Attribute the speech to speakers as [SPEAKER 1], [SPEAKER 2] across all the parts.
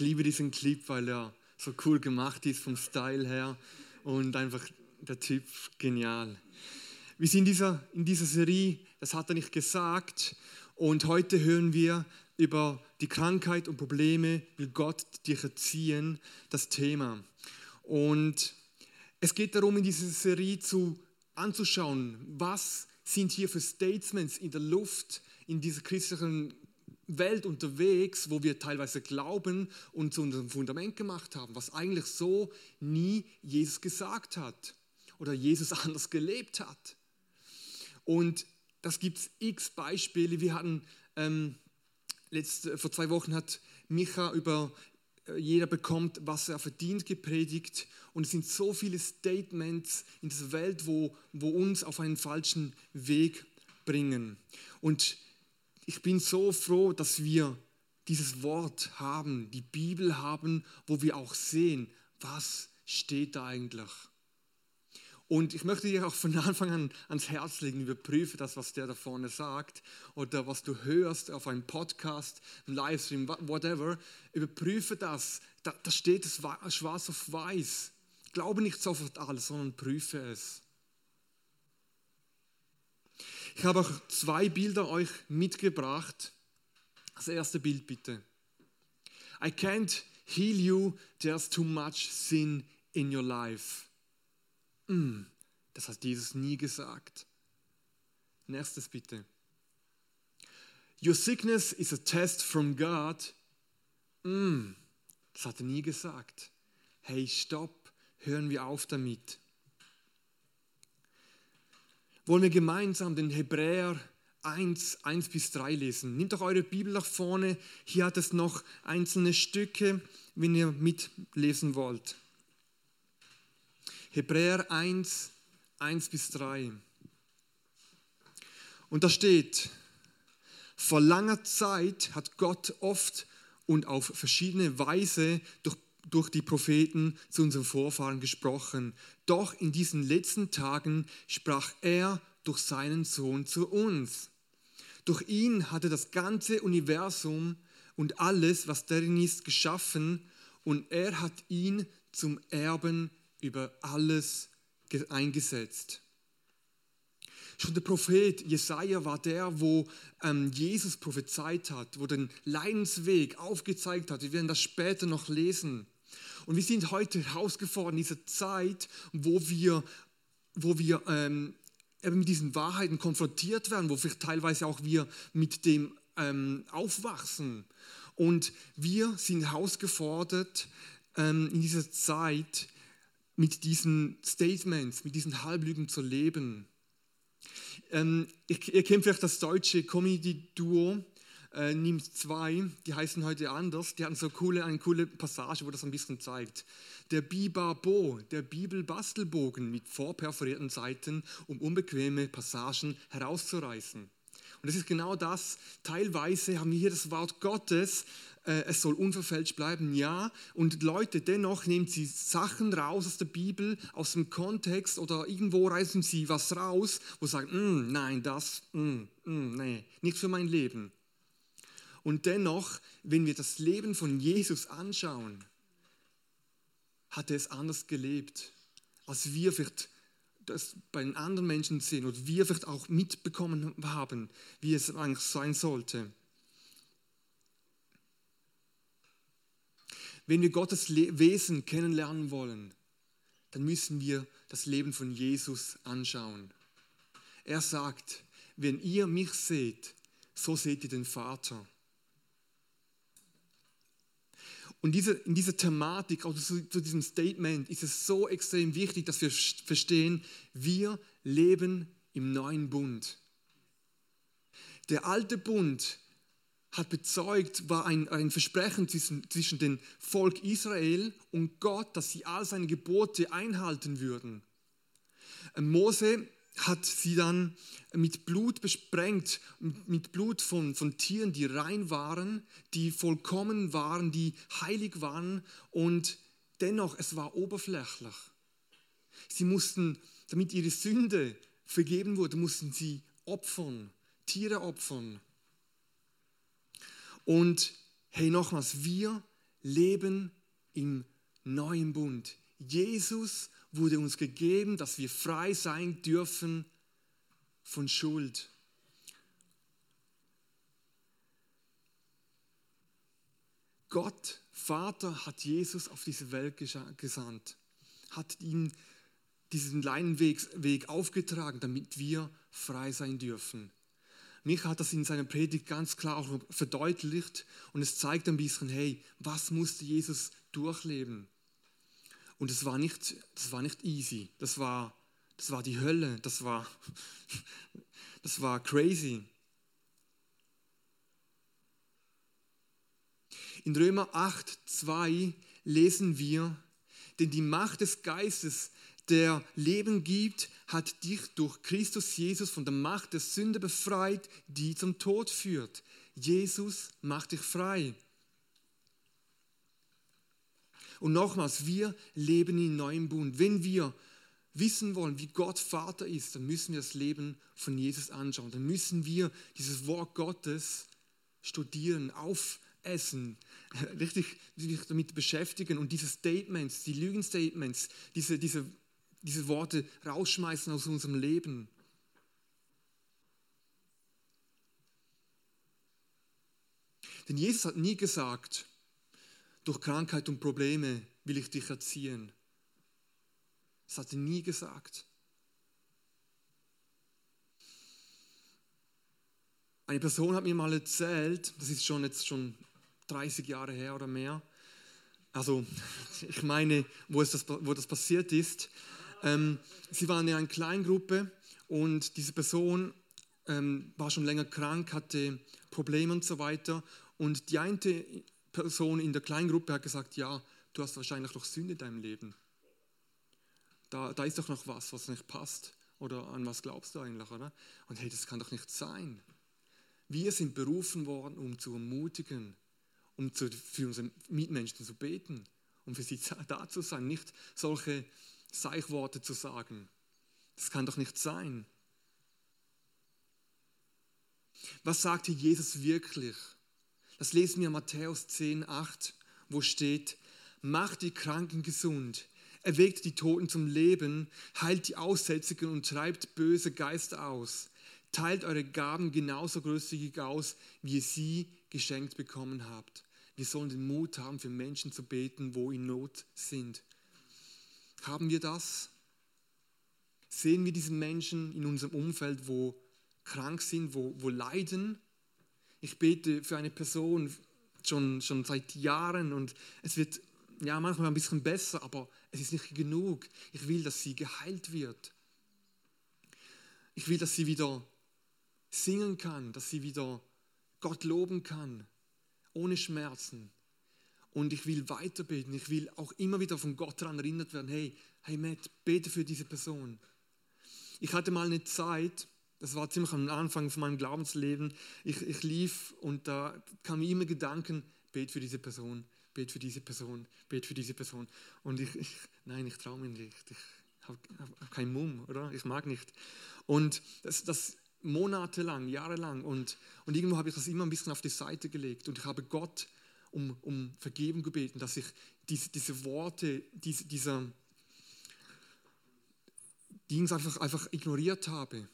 [SPEAKER 1] liebe diesen Clip, weil er so cool gemacht ist vom Style her und einfach der Typ genial. Wir sind in dieser, in dieser Serie, das hat er nicht gesagt, und heute hören wir über die Krankheit und Probleme, will Gott dich erziehen, das Thema. Und es geht darum, in dieser Serie zu, anzuschauen, was sind hier für Statements in der Luft, in dieser christlichen Welt unterwegs, wo wir teilweise glauben und zu unserem Fundament gemacht haben, was eigentlich so nie Jesus gesagt hat oder Jesus anders gelebt hat. Und das gibt es x Beispiele. Wir hatten ähm, letzte, vor zwei Wochen hat Micha über äh, jeder bekommt, was er verdient, gepredigt. Und es sind so viele Statements in dieser Welt, wo, wo uns auf einen falschen Weg bringen. Und ich bin so froh, dass wir dieses Wort haben, die Bibel haben, wo wir auch sehen, was steht da eigentlich. Und ich möchte dir auch von Anfang an ans Herz legen, überprüfe das, was der da vorne sagt oder was du hörst auf einem Podcast, einem Livestream, whatever. Überprüfe das. Da, da steht es schwarz auf weiß. Glaube nicht sofort alles, sondern prüfe es. Ich habe auch zwei Bilder euch mitgebracht. Das erste Bild bitte. I can't heal you, there's too much sin in your life. Mm, das hat Jesus nie gesagt. Nächstes bitte. Your sickness is a test from God. Mm, das hat er nie gesagt. Hey, stopp, hören wir auf damit. Wollen wir gemeinsam den Hebräer 1, 1 bis 3 lesen. Nehmt doch eure Bibel nach vorne. Hier hat es noch einzelne Stücke, wenn ihr mitlesen wollt. Hebräer 1, 1 bis 3. Und da steht, vor langer Zeit hat Gott oft und auf verschiedene Weise durch, durch die Propheten zu unseren Vorfahren gesprochen. Doch in diesen letzten Tagen sprach er durch seinen Sohn zu uns. Durch ihn hatte das ganze Universum und alles, was darin ist, geschaffen und er hat ihn zum Erben über alles eingesetzt. Schon der Prophet Jesaja war der, wo ähm, Jesus prophezeit hat, wo den Leidensweg aufgezeigt hat. Wir werden das später noch lesen. Und wir sind heute herausgefordert in dieser Zeit, wo wir, wo wir ähm, eben mit diesen Wahrheiten konfrontiert werden, wo vielleicht teilweise auch wir mit dem ähm, aufwachsen. Und wir sind herausgefordert ähm, in dieser Zeit, mit diesen Statements, mit diesen Halblügen zu leben. Ähm, ich, ihr kennt vielleicht das deutsche Comedy-Duo äh, NIM 2, die heißen heute anders. Die hatten so coole, eine coole Passage, wo das ein bisschen zeigt. Der Bibabo, der Bibelbastelbogen mit vorperforierten Seiten, um unbequeme Passagen herauszureißen. Und das ist genau das. Teilweise haben wir hier das Wort Gottes, äh, es soll unverfälscht bleiben, ja. Und Leute, dennoch nehmen sie Sachen raus aus der Bibel, aus dem Kontext oder irgendwo reißen sie was raus, wo sie sagen, mm, nein, das, mm, mm, nee, nicht für mein Leben. Und dennoch, wenn wir das Leben von Jesus anschauen, hat er es anders gelebt, als wir vielleicht das bei den anderen Menschen sehen oder wir vielleicht auch mitbekommen haben, wie es eigentlich sein sollte. Wenn wir Gottes Wesen kennenlernen wollen, dann müssen wir das Leben von Jesus anschauen. Er sagt, wenn ihr mich seht, so seht ihr den Vater. Und diese, in dieser Thematik, also zu, zu diesem Statement, ist es so extrem wichtig, dass wir verstehen, wir leben im neuen Bund. Der alte Bund hat bezeugt, war ein, ein Versprechen zwischen, zwischen dem Volk Israel und Gott, dass sie all seine Gebote einhalten würden. Mose hat sie dann mit Blut besprengt, mit Blut von, von Tieren, die rein waren, die vollkommen waren, die heilig waren und dennoch, es war oberflächlich. Sie mussten, damit ihre Sünde vergeben wurde, mussten sie opfern, Tiere opfern. Und hey, nochmals, wir leben im neuen Bund. Jesus wurde uns gegeben, dass wir frei sein dürfen von Schuld. Gott, Vater, hat Jesus auf diese Welt gesandt, hat ihm diesen Leinenweg Weg aufgetragen, damit wir frei sein dürfen. Mich hat das in seiner Predigt ganz klar auch verdeutlicht und es zeigt ein bisschen, hey, was musste Jesus durchleben? Und es war nicht, das war nicht easy, das war, das war die Hölle, das war, das war crazy. In Römer 8, 2 lesen wir, denn die Macht des Geistes der Leben gibt, hat dich durch Christus Jesus von der Macht der Sünde befreit, die zum Tod führt. Jesus macht dich frei. Und nochmals, wir leben in neuem Bund. Wenn wir wissen wollen, wie Gott Vater ist, dann müssen wir das Leben von Jesus anschauen. Dann müssen wir dieses Wort Gottes studieren, aufessen, richtig damit beschäftigen und diese Statements, die Lügenstatements, diese, diese diese Worte rausschmeißen aus unserem Leben. Denn Jesus hat nie gesagt, durch Krankheit und Probleme will ich dich erziehen. Das hat er nie gesagt. Eine Person hat mir mal erzählt, das ist schon jetzt schon 30 Jahre her oder mehr, also ich meine, wo, das, wo das passiert ist, ähm, sie waren in einer Kleingruppe und diese Person ähm, war schon länger krank, hatte Probleme und so weiter. Und die eine Person in der Kleingruppe hat gesagt, ja, du hast wahrscheinlich noch Sünde in deinem Leben. Da, da ist doch noch was, was nicht passt. Oder an was glaubst du eigentlich, oder? Und hey, das kann doch nicht sein. Wir sind berufen worden, um zu ermutigen, um zu, für unsere Mitmenschen zu beten, um für sie da zu sein, nicht solche Seichworte zu sagen. Das kann doch nicht sein. Was sagte Jesus wirklich? Das lesen wir in Matthäus 10, 8, wo steht, macht die Kranken gesund, erweckt die Toten zum Leben, heilt die Aussätzigen und treibt böse Geister aus. Teilt eure Gaben genauso großzügig aus, wie ihr sie geschenkt bekommen habt. Wir sollen den Mut haben, für Menschen zu beten, wo in Not sind. Haben wir das? Sehen wir diese Menschen in unserem Umfeld, wo krank sind, wo, wo leiden? Ich bete für eine Person schon, schon seit Jahren und es wird ja manchmal ein bisschen besser, aber es ist nicht genug. Ich will, dass sie geheilt wird. Ich will, dass sie wieder singen kann, dass sie wieder Gott loben kann, ohne Schmerzen. Und ich will weiter beten. Ich will auch immer wieder von Gott daran erinnert werden, hey, hey Matt, bete für diese Person. Ich hatte mal eine Zeit, das war ziemlich am Anfang von meinem Glaubensleben, ich, ich lief und da kamen immer Gedanken, bete für diese Person, bete für diese Person, bete für diese Person. Und ich, ich nein, ich traue mir nicht. Ich habe hab keinen Mumm, oder? Ich mag nicht. Und das, das monatelang, jahrelang. Und, und irgendwo habe ich das immer ein bisschen auf die Seite gelegt. Und ich habe Gott um, um Vergebung gebeten, dass ich diese, diese Worte, diese, dieser Dings einfach, einfach ignoriert habe.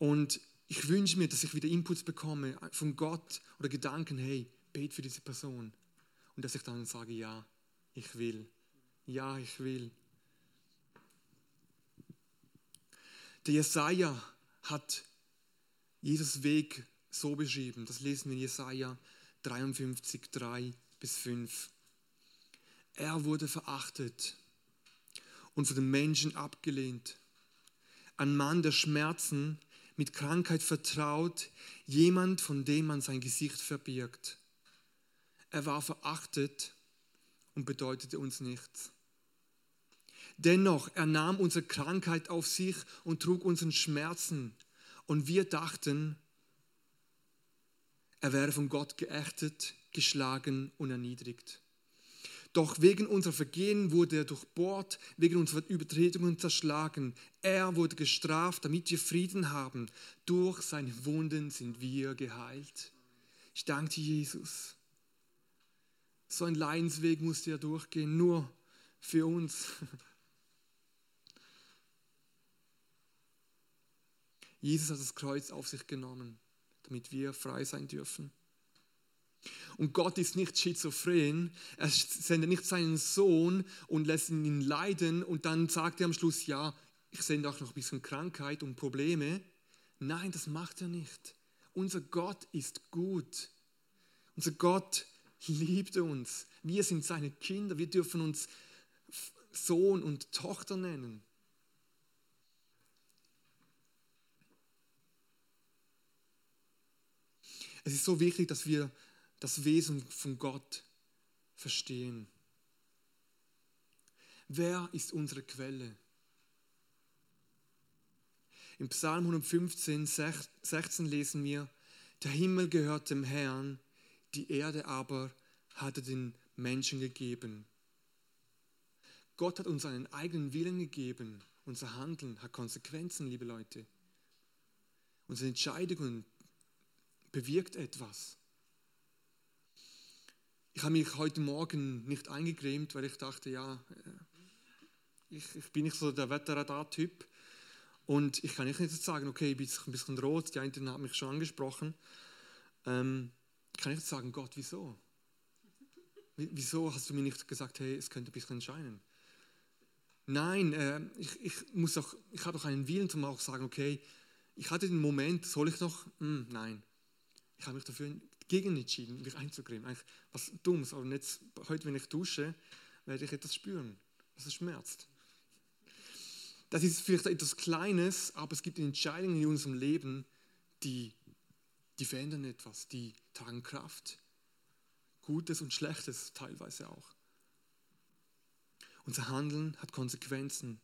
[SPEAKER 1] Und ich wünsche mir, dass ich wieder Inputs bekomme von Gott oder Gedanken, hey, bet für diese Person. Und dass ich dann sage, ja, ich will. Ja, ich will. Der Jesaja hat Jesus Weg so beschrieben. Das lesen wir in Jesaja 53, 3 bis 5. Er wurde verachtet und von den Menschen abgelehnt. Ein Mann der Schmerzen, mit Krankheit vertraut, jemand, von dem man sein Gesicht verbirgt. Er war verachtet und bedeutete uns nichts. Dennoch, er nahm unsere Krankheit auf sich und trug unseren Schmerzen. Und wir dachten, er wäre von Gott geächtet, geschlagen und erniedrigt. Doch wegen unserer Vergehen wurde er durchbohrt, wegen unserer Übertretungen zerschlagen. Er wurde gestraft, damit wir Frieden haben. Durch seine Wunden sind wir geheilt. Ich danke dir, Jesus. So ein Leidensweg musste er durchgehen, nur für uns. Jesus hat das Kreuz auf sich genommen, damit wir frei sein dürfen. Und Gott ist nicht schizophren. Er sendet nicht seinen Sohn und lässt ihn leiden und dann sagt er am Schluss, ja, ich sende auch noch ein bisschen Krankheit und Probleme. Nein, das macht er nicht. Unser Gott ist gut. Unser Gott liebt uns. Wir sind seine Kinder. Wir dürfen uns Sohn und Tochter nennen. Es ist so wichtig, dass wir das Wesen von Gott verstehen. Wer ist unsere Quelle? Im Psalm 115, 16 lesen wir, der Himmel gehört dem Herrn, die Erde aber hat er den Menschen gegeben. Gott hat uns einen eigenen Willen gegeben. Unser Handeln hat Konsequenzen, liebe Leute. Unsere Entscheidungen bewirkt etwas. Ich habe mich heute Morgen nicht eingecremt, weil ich dachte, ja, äh, ich, ich bin nicht so der Wetterradar-Typ. Und ich kann nicht sagen, okay, ich bin ein bisschen rot, die einen haben mich schon angesprochen. Ähm, ich kann nicht sagen, Gott, wieso? Wieso hast du mir nicht gesagt, hey, es könnte ein bisschen scheinen? Nein, äh, ich, ich, muss auch, ich habe auch einen Willen, um auch sagen, okay, ich hatte den Moment, soll ich noch? Hm, nein. Ich habe mich dafür gegen entschieden, mich einzucremen. Eigentlich was Dummes, aber jetzt, heute, wenn ich dusche, werde ich etwas spüren, dass es schmerzt. Das ist vielleicht etwas Kleines, aber es gibt Entscheidungen in unserem Leben, die, die verändern etwas, die tragen Kraft. Gutes und Schlechtes teilweise auch. Unser Handeln hat Konsequenzen.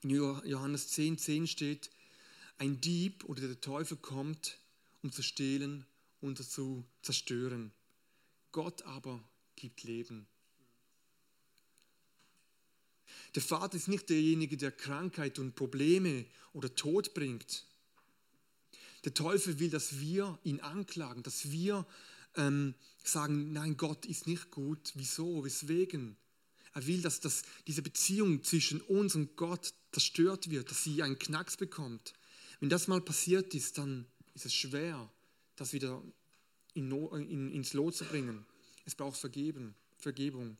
[SPEAKER 1] In Johannes 10, 10 steht, ein Dieb oder der Teufel kommt, um zu stehlen und zu zerstören. Gott aber gibt Leben. Der Vater ist nicht derjenige, der Krankheit und Probleme oder Tod bringt. Der Teufel will, dass wir ihn anklagen, dass wir ähm, sagen, nein, Gott ist nicht gut. Wieso? Weswegen? Er will, dass das, diese Beziehung zwischen uns und Gott zerstört wird, dass sie einen Knacks bekommt. Wenn das mal passiert ist, dann ist es schwer, das wieder in, in, ins Lot zu bringen. Es braucht Vergeben, Vergebung.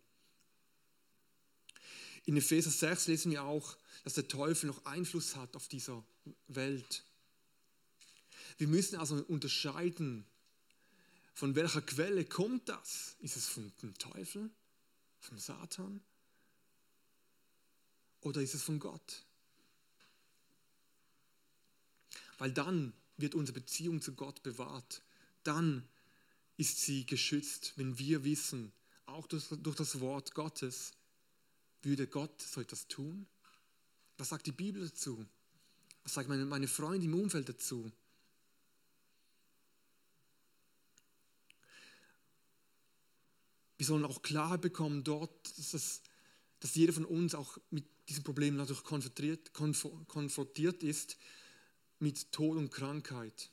[SPEAKER 1] In Epheser 6 lesen wir auch, dass der Teufel noch Einfluss hat auf dieser Welt. Wir müssen also unterscheiden, von welcher Quelle kommt das? Ist es vom Teufel, vom Satan oder ist es von Gott? Weil dann wird unsere Beziehung zu Gott bewahrt. Dann ist sie geschützt, wenn wir wissen, auch durch, durch das Wort Gottes, würde Gott so etwas tun? Was sagt die Bibel dazu? Was sagt meine, meine Freunde im Umfeld dazu? Wir sollen auch klar bekommen dort, dass, es, dass jeder von uns auch mit diesem Problem natürlich konfrontiert, konfrontiert ist, mit Tod und Krankheit.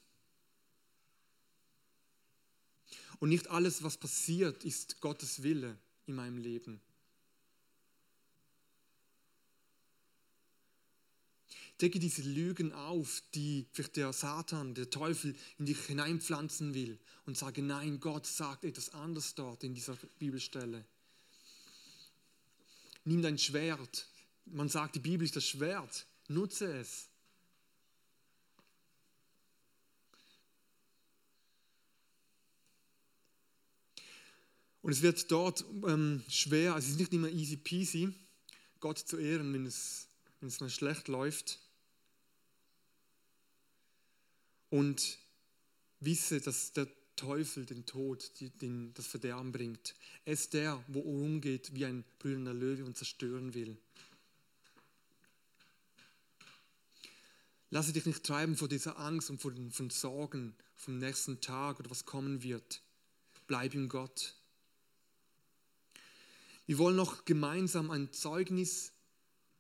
[SPEAKER 1] Und nicht alles, was passiert, ist Gottes Wille in meinem Leben. Decke diese Lügen auf, die vielleicht der Satan, der Teufel in dich hineinpflanzen will und sage, nein, Gott sagt etwas anderes dort in dieser Bibelstelle. Nimm dein Schwert. Man sagt, die Bibel ist das Schwert. Nutze es. Und es wird dort ähm, schwer, also es ist nicht immer easy peasy, Gott zu ehren, wenn es, wenn es mal schlecht läuft. Und wisse, dass der Teufel den Tod, den, das Verderben bringt. Er ist der, wo umgeht wie ein brüllender Löwe und zerstören will. Lasse dich nicht treiben vor dieser Angst und von, von Sorgen vom nächsten Tag oder was kommen wird. Bleib in Gott. Wir wollen noch gemeinsam ein Zeugnis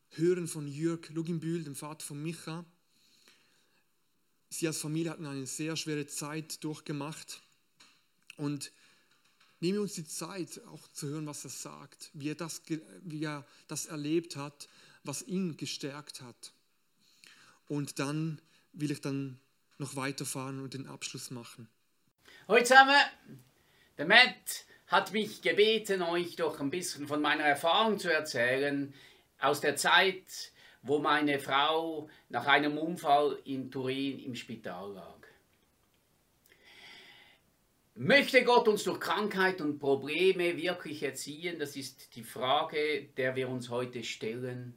[SPEAKER 1] hören von Jörg Luginbühl, dem Vater von Micha. Sie als Familie hatten eine sehr schwere Zeit durchgemacht Und nehmen wir uns die Zeit, auch zu hören, was er sagt, wie er das, wie er das erlebt hat, was ihn gestärkt hat. Und dann will ich dann noch weiterfahren und den Abschluss machen.
[SPEAKER 2] Hallo zusammen, der Matt hat mich gebeten, euch doch ein bisschen von meiner Erfahrung zu erzählen aus der Zeit, wo meine Frau nach einem Unfall in Turin im Spital lag. Möchte Gott uns durch Krankheit und Probleme wirklich erziehen? Das ist die Frage, der wir uns heute stellen.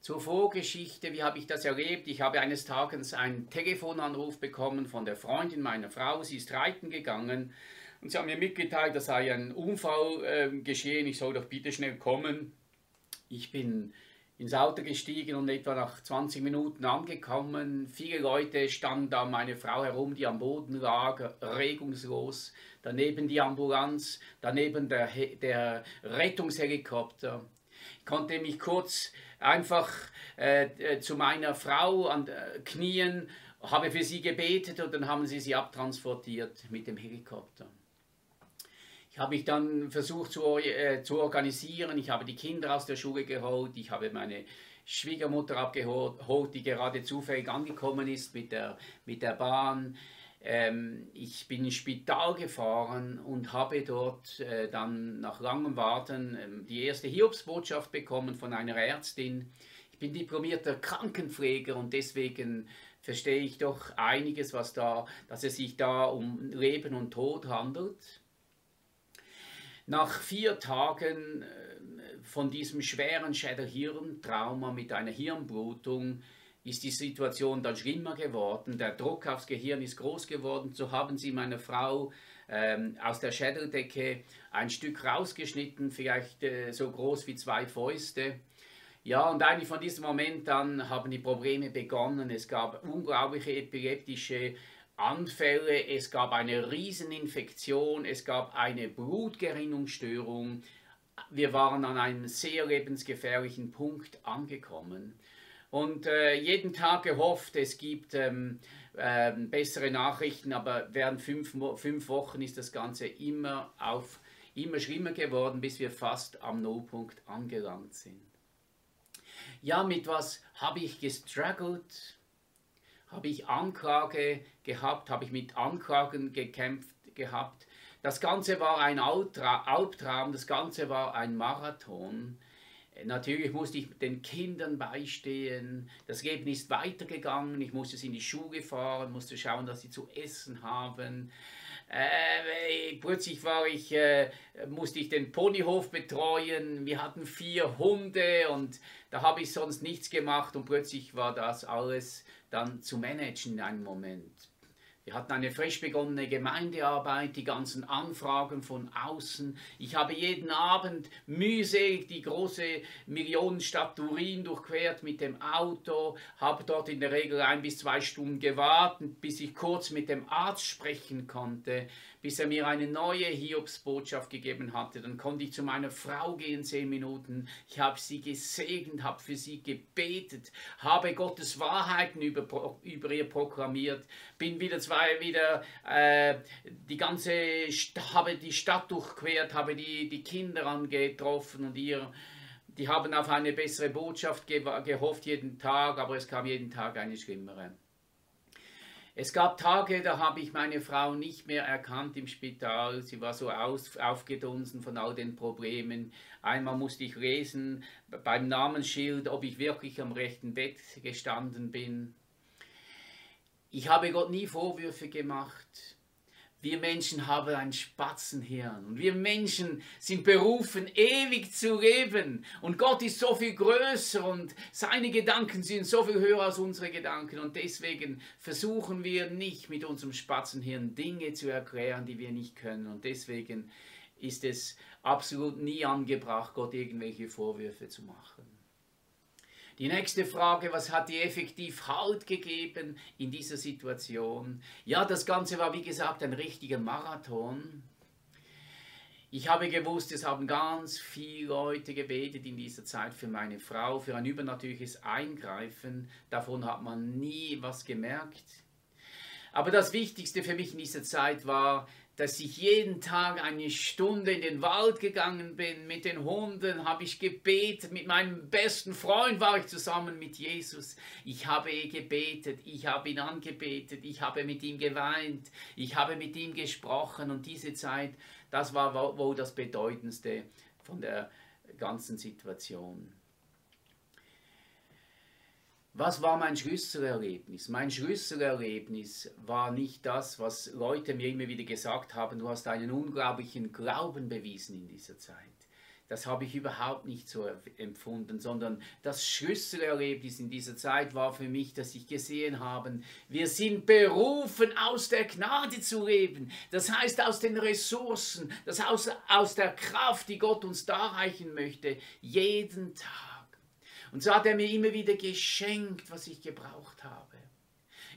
[SPEAKER 2] Zur Vorgeschichte, wie habe ich das erlebt? Ich habe eines Tages einen Telefonanruf bekommen von der Freundin meiner Frau. Sie ist reiten gegangen und sie haben mir mitgeteilt, da sei ein Unfall äh, geschehen. Ich soll doch bitte schnell kommen. Ich bin ins Auto gestiegen und etwa nach 20 Minuten angekommen. Viele Leute standen da meine Frau herum, die am Boden lag, regungslos. Daneben die Ambulanz, daneben der, der Rettungshelikopter. Ich konnte mich kurz einfach äh, äh, zu meiner Frau an äh, Knien, habe für sie gebetet und dann haben sie sie abtransportiert mit dem Helikopter. Ich habe mich dann versucht zu, äh, zu organisieren. Ich habe die Kinder aus der Schule geholt. Ich habe meine Schwiegermutter abgeholt, die gerade zufällig angekommen ist mit der, mit der Bahn. Ähm, ich bin ins Spital gefahren und habe dort äh, dann nach langem Warten äh, die erste Hiobsbotschaft bekommen von einer Ärztin. Ich bin diplomierter Krankenpfleger und deswegen verstehe ich doch einiges, was da, dass es sich da um Leben und Tod handelt. Nach vier Tagen äh, von diesem schweren Schädelhirntrauma mit einer Hirnblutung ist die Situation dann schlimmer geworden. Der Druck aufs Gehirn ist groß geworden. So haben sie meine Frau ähm, aus der Schädeldecke ein Stück rausgeschnitten, vielleicht äh, so groß wie zwei Fäuste. Ja, und eigentlich von diesem Moment an haben die Probleme begonnen. Es gab unglaubliche epileptische Anfälle, es gab eine Rieseninfektion, es gab eine Blutgerinnungsstörung. Wir waren an einem sehr lebensgefährlichen Punkt angekommen und äh, jeden Tag gehofft, es gibt ähm, äh, bessere Nachrichten, aber während fünf, fünf Wochen ist das Ganze immer, auf, immer schlimmer geworden, bis wir fast am Nullpunkt angelangt sind. Ja, mit was habe ich gestruggelt? Habe ich Anklage gehabt? Habe ich mit Anklagen gekämpft gehabt? Das Ganze war ein Albtraum, das Ganze war ein Marathon. Natürlich musste ich den Kindern beistehen. Das Leben ist weitergegangen. Ich musste sie in die Schule fahren, musste schauen, dass sie zu essen haben. Äh, plötzlich war ich, äh, musste ich den Ponyhof betreuen. Wir hatten vier Hunde und da habe ich sonst nichts gemacht und plötzlich war das alles dann zu managen in einem Moment. Wir hatten eine frisch begonnene Gemeindearbeit, die ganzen Anfragen von außen. Ich habe jeden Abend mühselig die große Millionenstadt Turin durchquert mit dem Auto, habe dort in der Regel ein bis zwei Stunden gewartet, bis ich kurz mit dem Arzt sprechen konnte, bis er mir eine neue Hiobsbotschaft gegeben hatte. Dann konnte ich zu meiner Frau gehen, zehn Minuten. Ich habe sie gesegnet, habe für sie gebetet, habe Gottes Wahrheiten über, über ihr proklamiert, bin wieder zwei wieder äh, die ganze habe die Stadt durchquert, habe die, die Kinder angetroffen und ihr die haben auf eine bessere Botschaft gehofft jeden Tag, aber es kam jeden Tag eine schlimmere. Es gab Tage, da habe ich meine Frau nicht mehr erkannt im Spital. Sie war so aus, aufgedunsen von all den Problemen. Einmal musste ich lesen beim Namensschild, ob ich wirklich am rechten Bett gestanden bin. Ich habe Gott nie Vorwürfe gemacht. Wir Menschen haben ein Spatzenhirn und wir Menschen sind berufen, ewig zu leben. Und Gott ist so viel größer und seine Gedanken sind so viel höher als unsere Gedanken. Und deswegen versuchen wir nicht mit unserem Spatzenhirn Dinge zu erklären, die wir nicht können. Und deswegen ist es absolut nie angebracht, Gott irgendwelche Vorwürfe zu machen. Die nächste Frage, was hat dir effektiv Halt gegeben in dieser Situation? Ja, das Ganze war wie gesagt ein richtiger Marathon. Ich habe gewusst, es haben ganz viele Leute gebetet in dieser Zeit für meine Frau, für ein übernatürliches Eingreifen. Davon hat man nie was gemerkt. Aber das Wichtigste für mich in dieser Zeit war dass ich jeden Tag eine Stunde in den Wald gegangen bin. Mit den Hunden habe ich gebetet. Mit meinem besten Freund war ich zusammen mit Jesus. Ich habe gebetet. Ich habe ihn angebetet. Ich habe mit ihm geweint. Ich habe mit ihm gesprochen. Und diese Zeit, das war wohl das Bedeutendste von der ganzen Situation. Was war mein Schlüsselerlebnis? Mein Schlüsselerlebnis war nicht das, was Leute mir immer wieder gesagt haben, du hast einen unglaublichen Glauben bewiesen in dieser Zeit. Das habe ich überhaupt nicht so empfunden, sondern das Schlüsselerlebnis in dieser Zeit war für mich, dass ich gesehen habe, wir sind berufen, aus der Gnade zu leben. Das heißt, aus den Ressourcen, das heißt, aus der Kraft, die Gott uns darreichen möchte, jeden Tag. Und so hat er mir immer wieder geschenkt, was ich gebraucht habe.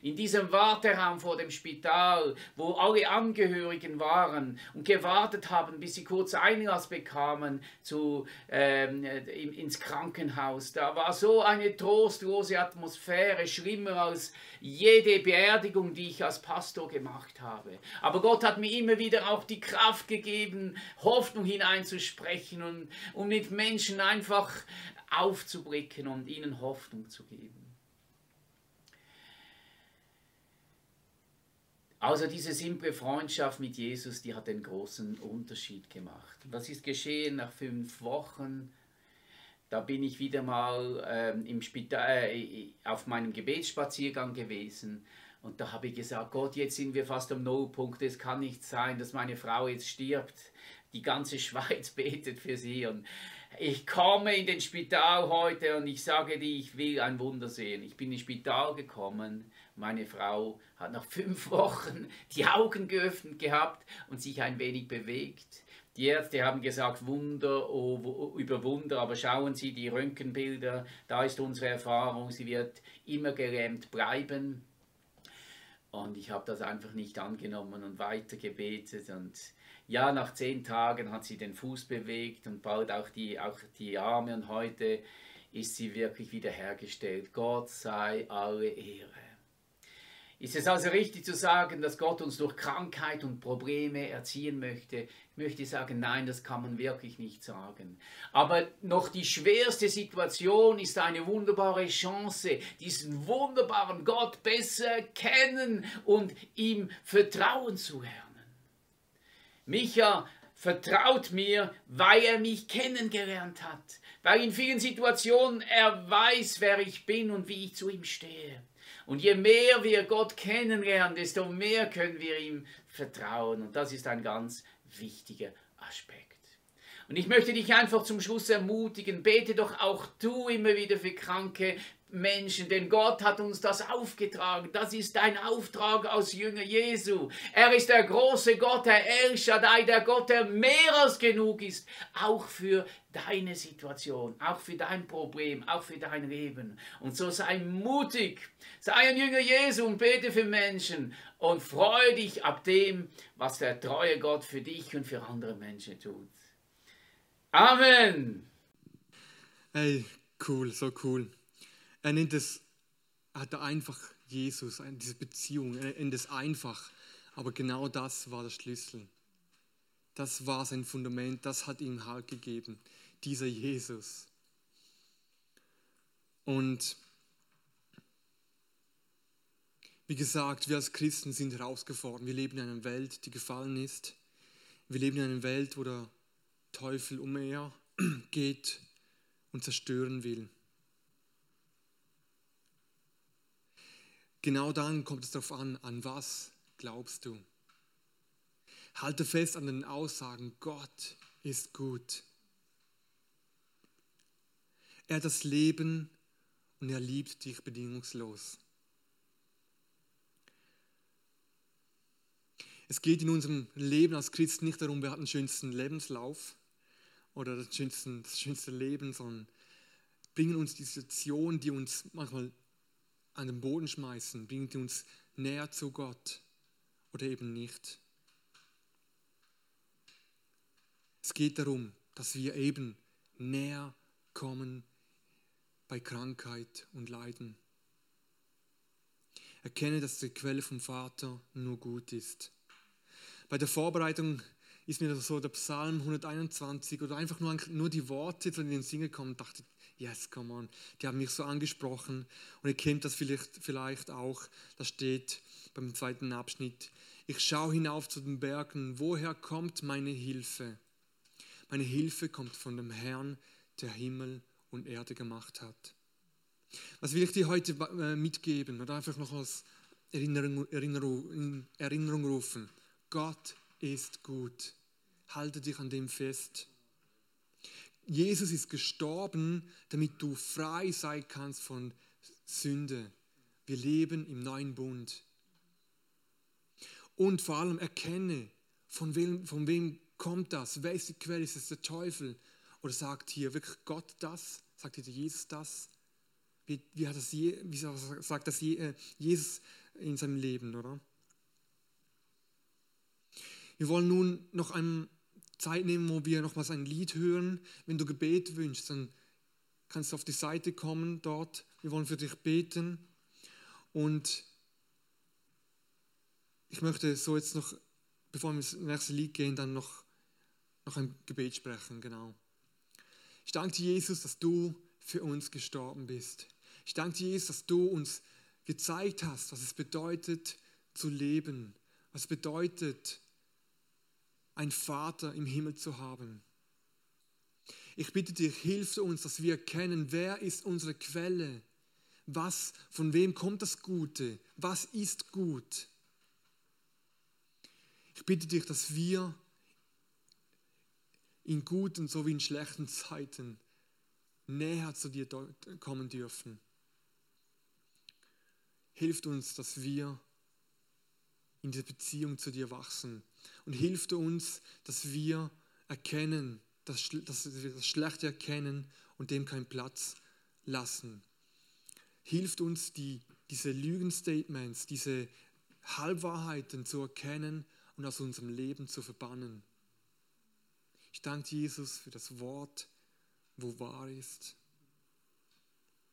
[SPEAKER 2] In diesem Warteraum vor dem Spital, wo alle Angehörigen waren und gewartet haben, bis sie kurz Einlass bekamen zu, ähm, ins Krankenhaus. Da war so eine trostlose Atmosphäre, schlimmer als jede Beerdigung, die ich als Pastor gemacht habe. Aber Gott hat mir immer wieder auch die Kraft gegeben, Hoffnung hineinzusprechen und, und mit Menschen einfach aufzublicken und ihnen Hoffnung zu geben. Also diese simple Freundschaft mit Jesus, die hat den großen Unterschied gemacht. Was ist geschehen nach fünf Wochen? Da bin ich wieder mal ähm, im Spital, äh, auf meinem Gebetsspaziergang gewesen und da habe ich gesagt, Gott, jetzt sind wir fast am Nullpunkt. Es kann nicht sein, dass meine Frau jetzt stirbt. Die ganze Schweiz betet für sie und ich komme in den Spital heute und ich sage dir, ich will ein Wunder sehen. Ich bin ins Spital gekommen, meine Frau hat nach fünf Wochen die Augen geöffnet gehabt und sich ein wenig bewegt. Die Ärzte haben gesagt, Wunder oh, über Wunder, aber schauen Sie die Röntgenbilder, da ist unsere Erfahrung, sie wird immer gelähmt bleiben. Und ich habe das einfach nicht angenommen und weiter gebetet und ja, nach zehn Tagen hat sie den Fuß bewegt und bald auch die, auch die Arme und heute ist sie wirklich wiederhergestellt. Gott sei alle Ehre. Ist es also richtig zu sagen, dass Gott uns durch Krankheit und Probleme erziehen möchte? Ich möchte sagen, nein, das kann man wirklich nicht sagen. Aber noch die schwerste Situation ist eine wunderbare Chance, diesen wunderbaren Gott besser kennen und ihm vertrauen zu lernen. Micha vertraut mir, weil er mich kennengelernt hat, weil in vielen Situationen er weiß, wer ich bin und wie ich zu ihm stehe. Und je mehr wir Gott kennenlernen, desto mehr können wir ihm vertrauen. Und das ist ein ganz wichtiger Aspekt. Und ich möchte dich einfach zum Schluss ermutigen, bete doch auch du immer wieder für Kranke, Menschen, denn Gott hat uns das aufgetragen. Das ist ein Auftrag aus Jünger Jesu. Er ist der große Gott, der El Shaddai, der Gott, der mehr als genug ist, auch für deine Situation, auch für dein Problem, auch für dein Leben. Und so sei mutig, sei ein Jünger Jesu und bete für Menschen und freue dich ab dem, was der treue Gott für dich und für andere Menschen tut. Amen.
[SPEAKER 1] Hey, cool, so cool. Er nennt es, er hat einfach Jesus, diese Beziehung, er nennt es einfach. Aber genau das war der Schlüssel. Das war sein Fundament, das hat ihm Halt gegeben, dieser Jesus. Und wie gesagt, wir als Christen sind herausgefordert. Wir leben in einer Welt, die gefallen ist. Wir leben in einer Welt, wo der Teufel umher geht und zerstören will. Genau dann kommt es darauf an, an was glaubst du. Halte fest an den Aussagen, Gott ist gut. Er hat das Leben und er liebt dich bedingungslos. Es geht in unserem Leben als Christ nicht darum, wer hat den schönsten Lebenslauf oder das schönste, das schönste Leben, sondern bringen uns die Situation, die uns manchmal an den Boden schmeißen, bringt uns näher zu Gott oder eben nicht. Es geht darum, dass wir eben näher kommen bei Krankheit und Leiden. Erkenne, dass die Quelle vom Vater nur gut ist. Bei der Vorbereitung ist mir so der Psalm 121 oder einfach nur, nur die Worte, die in den Sinn kommen, dachte yes, come on, die haben mich so angesprochen. Und ihr kennt das vielleicht, vielleicht auch, da steht beim zweiten Abschnitt, ich schaue hinauf zu den Bergen, woher kommt meine Hilfe? Meine Hilfe kommt von dem Herrn, der Himmel und Erde gemacht hat. Was will ich dir heute äh, mitgeben oder einfach noch als Erinnerung, Erinnerung, Erinnerung rufen? Gott ist gut. Halte dich an dem fest. Jesus ist gestorben, damit du frei sein kannst von Sünde. Wir leben im neuen Bund. Und vor allem erkenne, von wem, von wem kommt das? Die Quelle? Ist es der Teufel? Oder sagt hier wirklich Gott das? Sagt hier Jesus das? Wie, wie, hat das wie sagt das äh, Jesus in seinem Leben, oder? Wir wollen nun noch eine Zeit nehmen, wo wir nochmals ein Lied hören. Wenn du Gebet wünschst, dann kannst du auf die Seite kommen dort. Wir wollen für dich beten. Und ich möchte so jetzt noch, bevor wir ins nächste Lied gehen, dann noch, noch ein Gebet sprechen. Genau. Ich danke dir, Jesus, dass du für uns gestorben bist. Ich danke dir, Jesus, dass du uns gezeigt hast, was es bedeutet zu leben, was bedeutet, einen Vater im Himmel zu haben. Ich bitte dich, hilf uns, dass wir erkennen, wer ist unsere Quelle, was, von wem kommt das Gute, was ist gut. Ich bitte dich, dass wir in guten sowie in schlechten Zeiten näher zu dir kommen dürfen. Hilft uns, dass wir in der Beziehung zu dir wachsen und hilft uns, dass wir erkennen, dass, dass wir das Schlechte erkennen und dem keinen Platz lassen. Hilft uns, die, diese Lügenstatements, diese Halbwahrheiten zu erkennen und aus unserem Leben zu verbannen. Ich danke Jesus für das Wort, wo wahr ist.